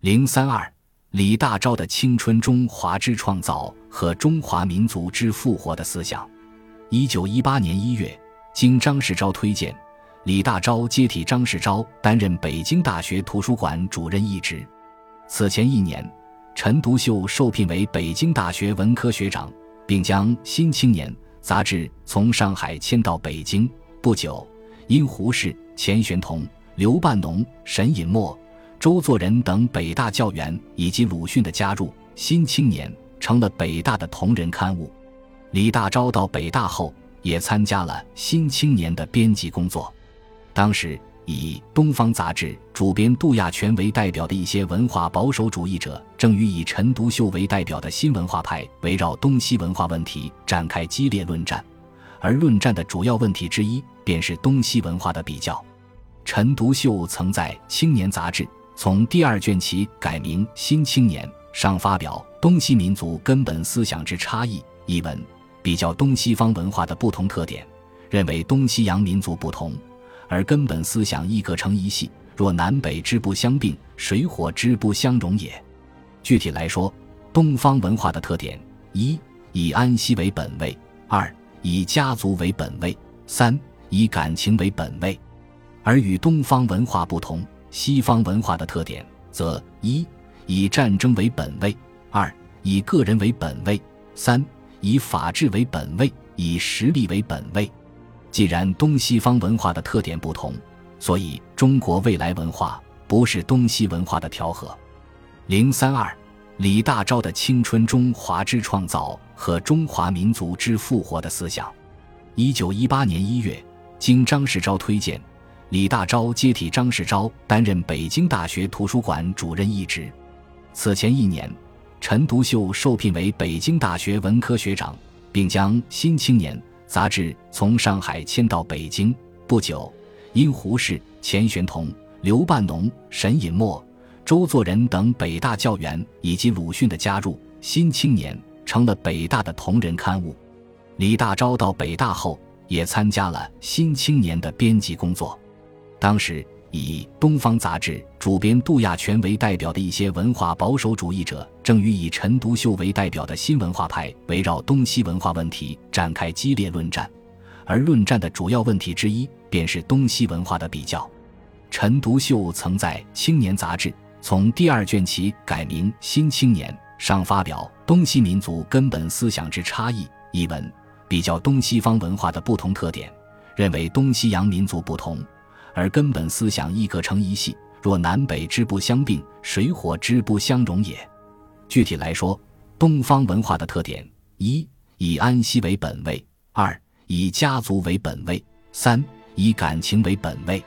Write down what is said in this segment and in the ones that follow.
零三二，李大钊的青春中华之创造和中华民族之复活的思想。一九一八年一月，经张世钊推荐，李大钊接替张世钊担任北京大学图书馆主任一职。此前一年，陈独秀受聘为北京大学文科学长，并将《新青年》杂志从上海迁到北京。不久，因胡适、钱玄同、刘半农、沈尹默、周作人等北大教员以及鲁迅的加入，《新青年》成了北大的同仁刊物。李大钊到北大后，也参加了《新青年》的编辑工作。当时，以《东方》杂志主编杜亚全为代表的一些文化保守主义者，正与以陈独秀为代表的新文化派围绕东西文化问题展开激烈论战。而论战的主要问题之一，便是东西文化的比较。陈独秀曾在《青年》杂志从第二卷起改名《新青年》上发表《东西民族根本思想之差异》一文，比较东西方文化的不同特点，认为东西洋民族不同，而根本思想亦各成一系。若南北之不相并，水火之不相容也。具体来说，东方文化的特点：一、以安息为本位；二、以家族为本位，三以感情为本位，而与东方文化不同，西方文化的特点则一以战争为本位，二以个人为本位，三以法治为本位，以实力为本位。既然东西方文化的特点不同，所以中国未来文化不是东西文化的调和。零三二。李大钊的青春中华之创造和中华民族之复活的思想。一九一八年一月，经张世钊推荐，李大钊接替张世钊担任北京大学图书馆主任一职。此前一年，陈独秀受聘为北京大学文科学长，并将《新青年》杂志从上海迁到北京。不久，因胡适、钱玄同、刘半农、沈尹默。周作人等北大教员以及鲁迅的加入，《新青年》成了北大的同仁刊物。李大钊到北大后，也参加了《新青年》的编辑工作。当时，以《东方》杂志主编杜亚全为代表的一些文化保守主义者，正与以陈独秀为代表的新文化派围绕东西文化问题展开激烈论战。而论战的主要问题之一，便是东西文化的比较。陈独秀曾在《青年》杂志。从第二卷起改名《新青年》上发表《东西民族根本思想之差异》一文，比较东西方文化的不同特点，认为东西洋民族不同，而根本思想亦各成一系。若南北之不相并，水火之不相容也。具体来说，东方文化的特点：一、以安息为本位；二、以家族为本位；三、以感情为本位，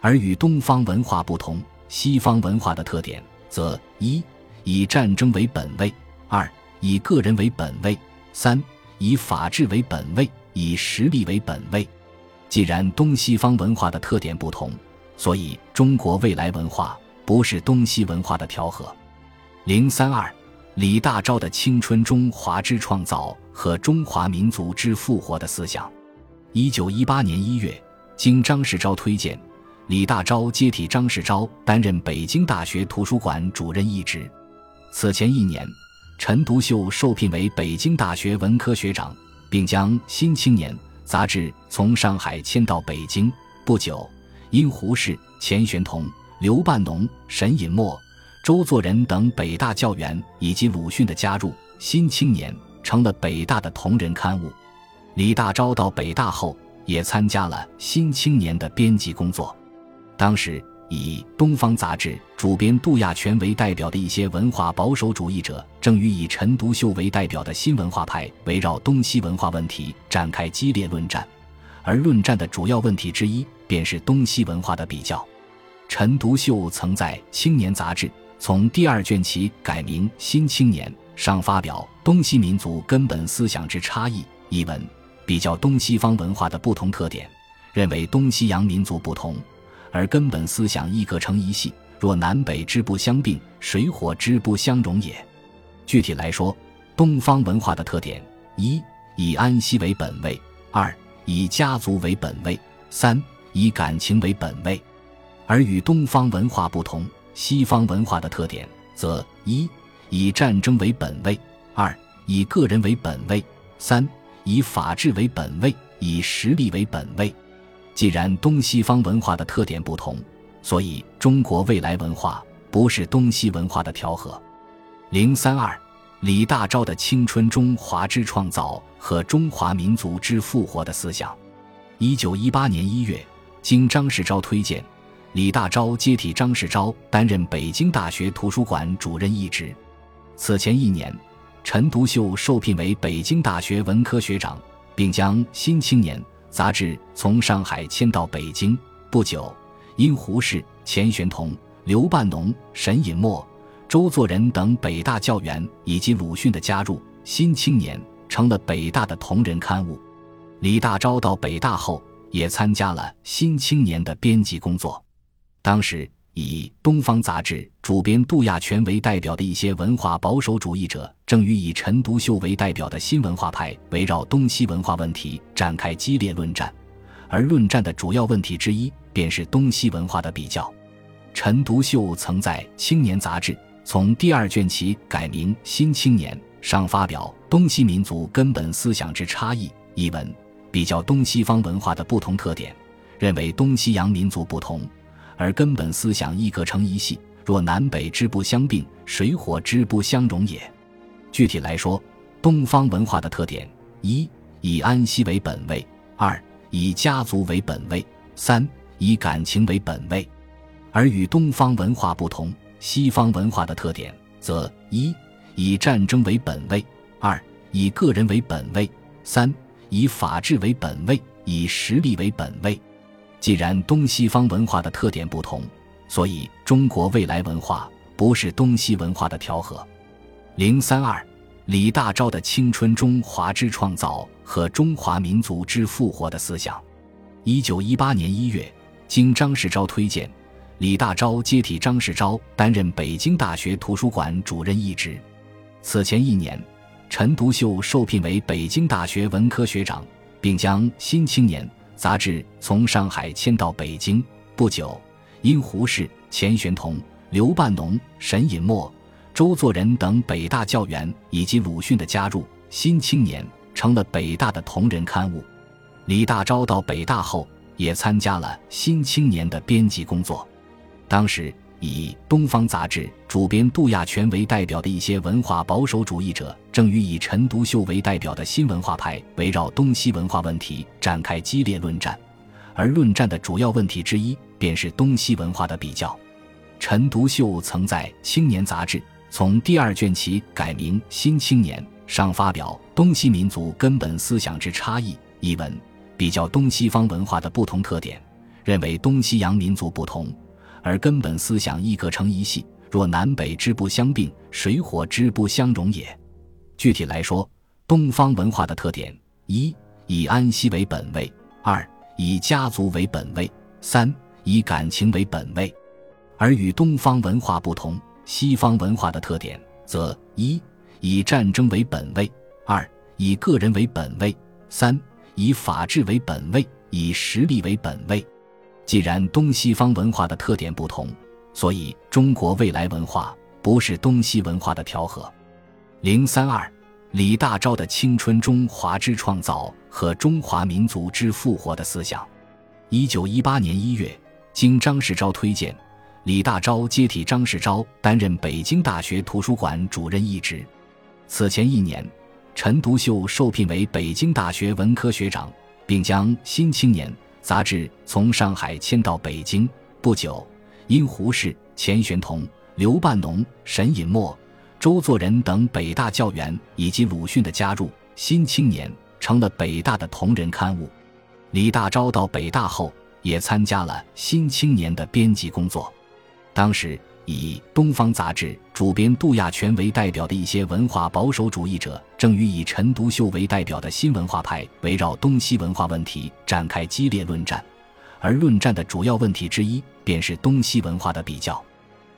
而与东方文化不同。西方文化的特点，则一以战争为本位，二以个人为本位，三以法治为本位，以实力为本位。既然东西方文化的特点不同，所以中国未来文化不是东西文化的调和。零三二，李大钊的青春中华之创造和中华民族之复活的思想。一九一八年一月，经张世钊推荐。李大钊接替张世钊担任北京大学图书馆主任一职。此前一年，陈独秀受聘为北京大学文科学长，并将《新青年》杂志从上海迁到北京。不久，因胡适、钱玄同、刘半农、沈尹默、周作人等北大教员以及鲁迅的加入，《新青年》成了北大的同仁刊物。李大钊到北大后，也参加了《新青年》的编辑工作。当时，以《东方》杂志主编杜亚全为代表的一些文化保守主义者，正与以陈独秀为代表的新文化派围绕东西文化问题展开激烈论战。而论战的主要问题之一，便是东西文化的比较。陈独秀曾在《青年》杂志从第二卷起改名《新青年》上发表《东西民族根本思想之差异》一文，比较东西方文化的不同特点，认为东西洋民族不同。而根本思想亦各成一系。若南北之不相并，水火之不相容也。具体来说，东方文化的特点：一、以安息为本位；二、以家族为本位；三、以感情为本位。而与东方文化不同，西方文化的特点，则一以战争为本位，二以个人为本位，三以法治为本位，以实力为本位。既然东西方文化的特点不同，所以中国未来文化不是东西文化的调和。零三二，李大钊的青春中华之创造和中华民族之复活的思想。一九一八年一月，经张世钊推荐，李大钊接替张世钊担任北京大学图书馆主任一职。此前一年，陈独秀受聘为北京大学文科学长，并将《新青年》。杂志从上海迁到北京不久，因胡适、钱玄同、刘半农、沈尹默、周作人等北大教员以及鲁迅的加入，《新青年》成了北大的同仁刊物。李大钊到北大后，也参加了《新青年》的编辑工作。当时。以《东方》杂志主编杜亚全为代表的一些文化保守主义者，正与以陈独秀为代表的新文化派围绕东西文化问题展开激烈论战，而论战的主要问题之一便是东西文化的比较。陈独秀曾在《青年》杂志从第二卷起改名《新青年》上发表《东西民族根本思想之差异》一文，比较东西方文化的不同特点，认为东西洋民族不同。而根本思想亦各成一系，若南北之不相并，水火之不相容也。具体来说，东方文化的特点：一、以安息为本位；二、以家族为本位；三、以感情为本位。而与东方文化不同，西方文化的特点则：一、以战争为本位；二、以个人为本位；三、以法治为本位，以实力为本位。既然东西方文化的特点不同，所以中国未来文化不是东西文化的调和。零三二，李大钊的青春中华之创造和中华民族之复活的思想。一九一八年一月，经张世钊推荐，李大钊接替张世钊担任北京大学图书馆主任一职。此前一年，陈独秀受聘为北京大学文科学长，并将《新青年》。杂志从上海迁到北京不久，因胡适、钱玄同、刘半农、沈尹默、周作人等北大教员以及鲁迅的加入，《新青年》成了北大的同仁刊物。李大钊到北大后，也参加了《新青年》的编辑工作。当时，以《东方》杂志主编杜亚全为代表的一些文化保守主义者，正与以陈独秀为代表的新文化派围绕东西文化问题展开激烈论战，而论战的主要问题之一便是东西文化的比较。陈独秀曾在《青年》杂志从第二卷起改名《新青年》上发表《东西民族根本思想之差异》一文，比较东西方文化的不同特点，认为东西洋民族不同。而根本思想亦可成一系，若南北之不相并，水火之不相容也。具体来说，东方文化的特点：一、以安息为本位；二、以家族为本位；三、以感情为本位。而与东方文化不同，西方文化的特点则：一、以战争为本位；二、以个人为本位；三、以法治为本位，以实力为本位。既然东西方文化的特点不同，所以中国未来文化不是东西文化的调和。零三二，李大钊的青春中华之创造和中华民族之复活的思想。一九一八年一月，经张世钊推荐，李大钊接替张世钊担任北京大学图书馆主任一职。此前一年，陈独秀受聘为北京大学文科学长，并将《新青年》。杂志从上海迁到北京不久，因胡适、钱玄同、刘半农、沈尹默、周作人等北大教员以及鲁迅的加入，《新青年》成了北大的同仁刊物。李大钊到北大后，也参加了《新青年》的编辑工作。当时，以《东方》杂志主编杜亚全为代表的一些文化保守主义者，正与以陈独秀为代表的新文化派围绕东西文化问题展开激烈论战，而论战的主要问题之一便是东西文化的比较。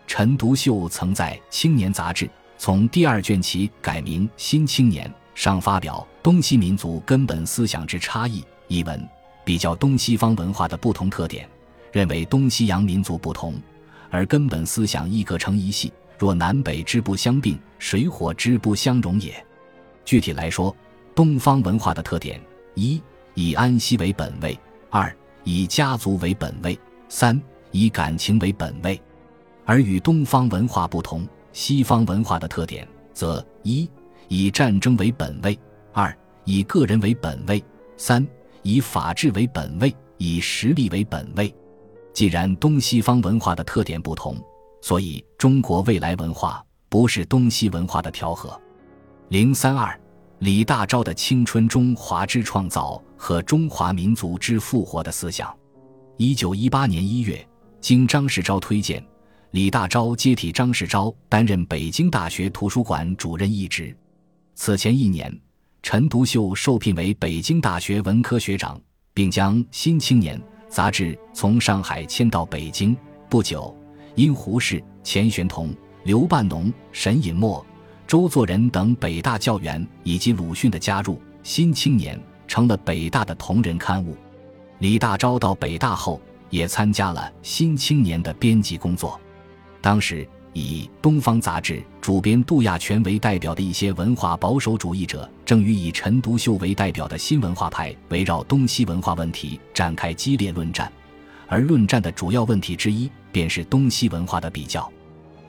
陈独秀曾在《青年》杂志从第二卷起改名《新青年》上发表《东西民族根本思想之差异》一文，比较东西方文化的不同特点，认为东西洋民族不同。而根本思想亦各成一系。若南北之不相并，水火之不相容也。具体来说，东方文化的特点：一、以安息为本位；二、以家族为本位；三、以感情为本位。而与东方文化不同，西方文化的特点则：一、以战争为本位；二、以个人为本位；三、以法治为本位，以实力为本位。既然东西方文化的特点不同，所以中国未来文化不是东西文化的调和。零三二，李大钊的青春中华之创造和中华民族之复活的思想。一九一八年一月，经张世钊推荐，李大钊接替张世钊担任北京大学图书馆主任一职。此前一年，陈独秀受聘为北京大学文科学长，并将《新青年》。杂志从上海迁到北京不久，因胡适、钱玄同、刘半农、沈尹默、周作人等北大教员以及鲁迅的加入，《新青年》成了北大的同仁刊物。李大钊到北大后，也参加了《新青年》的编辑工作。当时。以《东方》杂志主编杜亚全为代表的一些文化保守主义者，正与以陈独秀为代表的新文化派围绕东西文化问题展开激烈论战，而论战的主要问题之一便是东西文化的比较。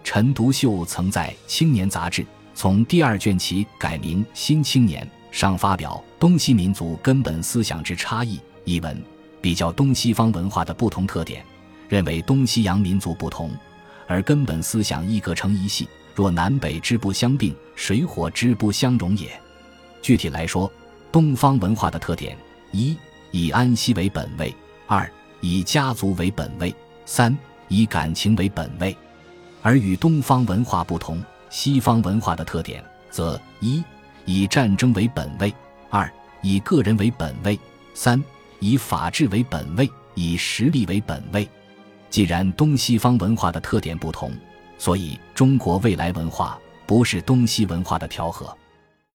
陈独秀曾在《青年》杂志从第二卷起改名《新青年》上发表《东西民族根本思想之差异》一文，比较东西方文化的不同特点，认为东西洋民族不同。而根本思想亦各成一系。若南北之不相并，水火之不相容也。具体来说，东方文化的特点：一、以安息为本位；二、以家族为本位；三、以感情为本位。而与东方文化不同，西方文化的特点则：一、以战争为本位；二、以个人为本位；三、以法治为本位，以实力为本位。既然东西方文化的特点不同，所以中国未来文化不是东西文化的调和。